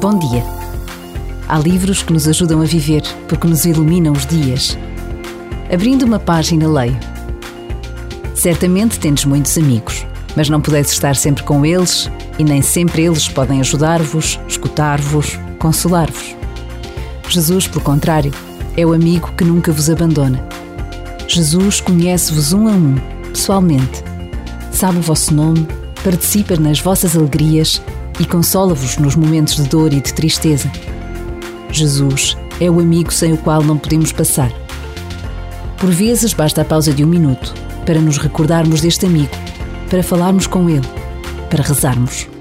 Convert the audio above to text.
Bom dia. Há livros que nos ajudam a viver porque nos iluminam os dias. Abrindo uma página, leio. Certamente tendes muitos amigos, mas não podeis estar sempre com eles e nem sempre eles podem ajudar-vos, escutar-vos, consolar-vos. Jesus, pelo contrário, é o amigo que nunca vos abandona. Jesus conhece-vos um a um, pessoalmente. Sabe o vosso nome, participa nas vossas alegrias e consola-vos nos momentos de dor e de tristeza. Jesus é o amigo sem o qual não podemos passar. Por vezes basta a pausa de um minuto para nos recordarmos deste amigo, para falarmos com ele, para rezarmos.